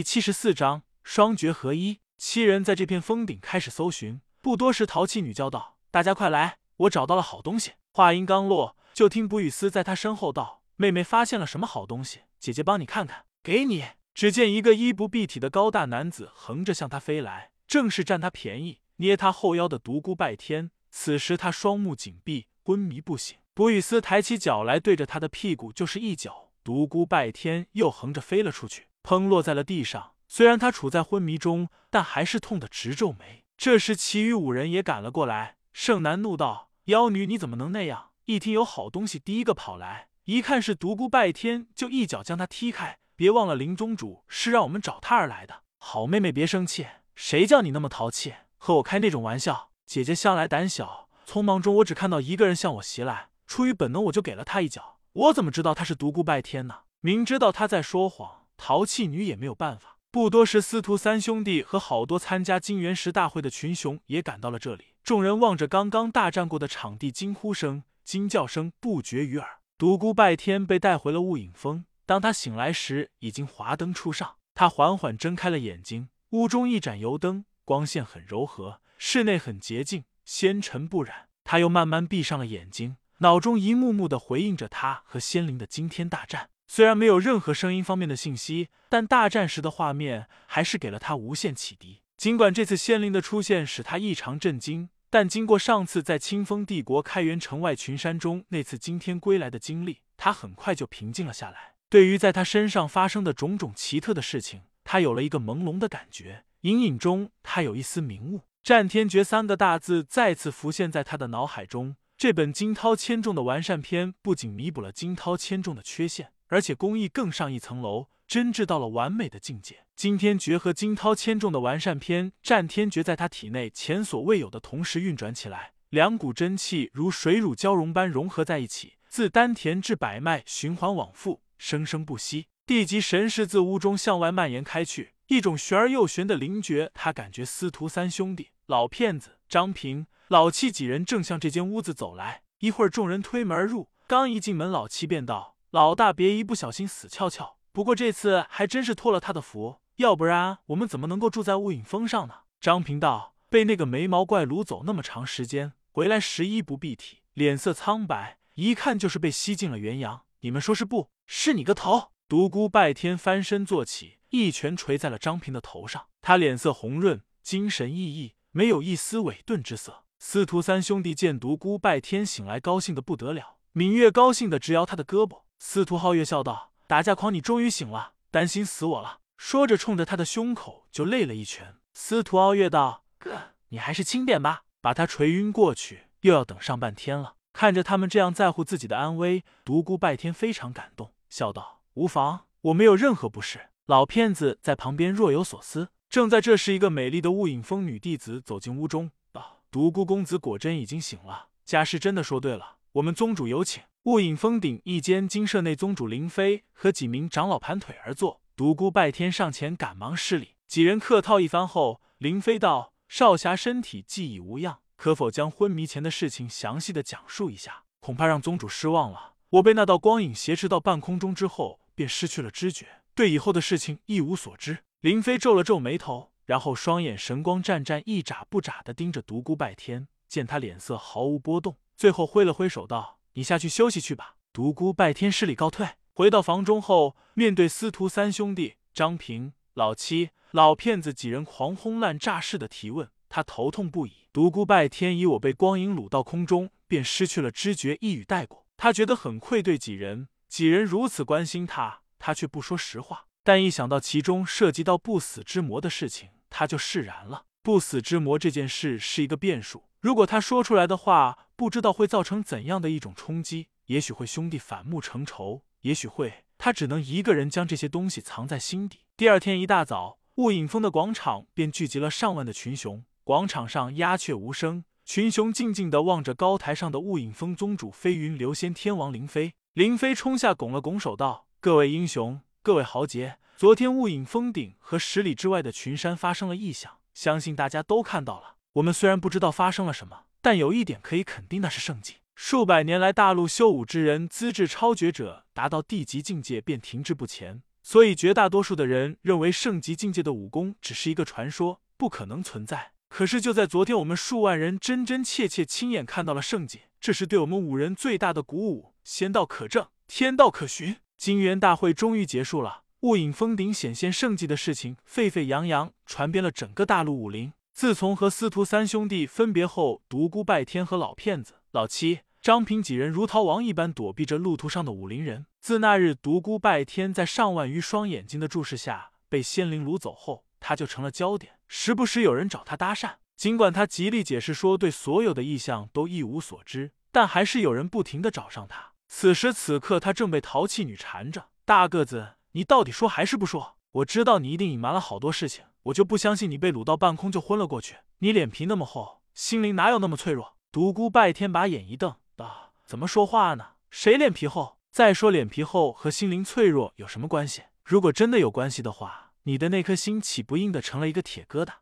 第七十四章双绝合一。七人在这片峰顶开始搜寻，不多时，淘气女叫道：“大家快来，我找到了好东西。”话音刚落，就听卜雨思在他身后道：“妹妹发现了什么好东西？姐姐帮你看看，给你。”只见一个衣不蔽体的高大男子横着向他飞来，正是占他便宜、捏他后腰的独孤拜天。此时他双目紧闭，昏迷不醒。卜雨思抬起脚来，对着他的屁股就是一脚。独孤拜天又横着飞了出去，砰落在了地上。虽然他处在昏迷中，但还是痛得直皱眉。这时，其余五人也赶了过来。盛男怒道：“妖女，你怎么能那样？”一听有好东西，第一个跑来，一看是独孤拜天，就一脚将他踢开。别忘了，林宗主是让我们找他而来的。好妹妹，别生气，谁叫你那么淘气，和我开那种玩笑？姐姐向来胆小，匆忙中我只看到一个人向我袭来，出于本能，我就给了他一脚。我怎么知道他是独孤拜天呢？明知道他在说谎，淘气女也没有办法。不多时，司徒三兄弟和好多参加金元石大会的群雄也赶到了这里。众人望着刚刚大战过的场地，惊呼声、惊叫声不绝于耳。独孤拜天被带回了雾隐峰，当他醒来时，已经华灯初上。他缓缓睁开了眼睛，屋中一盏油灯，光线很柔和，室内很洁净，纤尘不染。他又慢慢闭上了眼睛。脑中一幕幕的回应着他和仙灵的惊天大战，虽然没有任何声音方面的信息，但大战时的画面还是给了他无限启迪。尽管这次仙灵的出现使他异常震惊，但经过上次在清风帝国开元城外群山中那次惊天归来的经历，他很快就平静了下来。对于在他身上发生的种种奇特的事情，他有了一个朦胧的感觉，隐隐中他有一丝明悟。战天诀三个大字再次浮现在他的脑海中。这本惊涛千重的完善篇不仅弥补了惊涛千重的缺陷，而且工艺更上一层楼，真至到了完美的境界。惊天诀和惊涛千重的完善篇战天诀在他体内前所未有的同时运转起来，两股真气如水乳交融般融合在一起，自丹田至百脉循环往复，生生不息。地级神识自屋中向外蔓延开去，一种玄而又玄的灵觉。他感觉司徒三兄弟、老骗子张平。老七几人正向这间屋子走来，一会儿众人推门而入。刚一进门，老七便道：“老大，别一不小心死翘翘。不过这次还真是托了他的福，要不然我们怎么能够住在雾隐峰上呢？”张平道：“被那个眉毛怪掳走那么长时间，回来时衣不蔽体，脸色苍白，一看就是被吸进了元阳。你们说是不是？你个头！”独孤拜天翻身坐起，一拳捶在了张平的头上。他脸色红润，精神奕奕，没有一丝萎顿之色。司徒三兄弟见独孤拜天醒来，高兴的不得了。芈月高兴的直摇他的胳膊。司徒皓月笑道：“打架狂，你终于醒了，担心死我了。”说着，冲着他的胸口就擂了一拳。司徒皓月道：“哥，你还是轻点吧，把他锤晕过去，又要等上半天了。”看着他们这样在乎自己的安危，独孤拜天非常感动，笑道：“无妨，我没有任何不是。”老骗子在旁边若有所思。正在这时，一个美丽的雾隐峰女弟子走进屋中。道独孤公子果真已经醒了，家师真的说对了。我们宗主有请。雾隐峰顶一间金舍内，宗主林飞和几名长老盘腿而坐。独孤拜天上前赶忙施礼，几人客套一番后，林飞道：“少侠身体既已无恙，可否将昏迷前的事情详细的讲述一下？恐怕让宗主失望了。我被那道光影挟持到半空中之后，便失去了知觉，对以后的事情一无所知。”林飞皱了皱眉头。然后双眼神光湛湛，一眨不眨的盯着独孤拜天。见他脸色毫无波动，最后挥了挥手道：“你下去休息去吧。”独孤拜天施礼告退。回到房中后，面对司徒三兄弟张平、老七、老骗子几人狂轰滥炸式的提问，他头痛不已。独孤拜天以“我被光影掳到空中，便失去了知觉”一语带过。他觉得很愧对几人，几人如此关心他，他却不说实话。但一想到其中涉及到不死之魔的事情，他就释然了。不死之魔这件事是一个变数，如果他说出来的话，不知道会造成怎样的一种冲击。也许会兄弟反目成仇，也许会他只能一个人将这些东西藏在心底。第二天一大早，雾隐峰的广场便聚集了上万的群雄。广场上鸦雀无声，群雄静静地望着高台上的雾隐峰宗主飞云流仙天王林飞。林飞冲下，拱了拱手道：“各位英雄，各位豪杰。”昨天雾隐峰顶和十里之外的群山发生了异响，相信大家都看到了。我们虽然不知道发生了什么，但有一点可以肯定，那是圣境。数百年来，大陆修武之人资质超绝者达到地级境界便停滞不前，所以绝大多数的人认为圣级境界的武功只是一个传说，不可能存在。可是就在昨天，我们数万人真真切切亲眼看到了圣级，这是对我们五人最大的鼓舞。仙道可证，天道可循。金元大会终于结束了，雾隐峰顶显现圣迹的事情沸沸扬扬，传遍了整个大陆武林。自从和司徒三兄弟分别后，独孤拜天和老骗子老七张平几人如逃亡一般躲避着路途上的武林人。自那日独孤拜天在上万余双眼睛的注视下被仙灵掳走后，他就成了焦点，时不时有人找他搭讪。尽管他极力解释说对所有的异象都一无所知，但还是有人不停的找上他。此时此刻，他正被淘气女缠着。大个子，你到底说还是不说？我知道你一定隐瞒了好多事情，我就不相信你被掳到半空就昏了过去。你脸皮那么厚，心灵哪有那么脆弱？独孤拜天把眼一瞪，道：“怎么说话呢？谁脸皮厚？再说脸皮厚和心灵脆弱有什么关系？如果真的有关系的话，你的那颗心岂不硬的成了一个铁疙瘩？”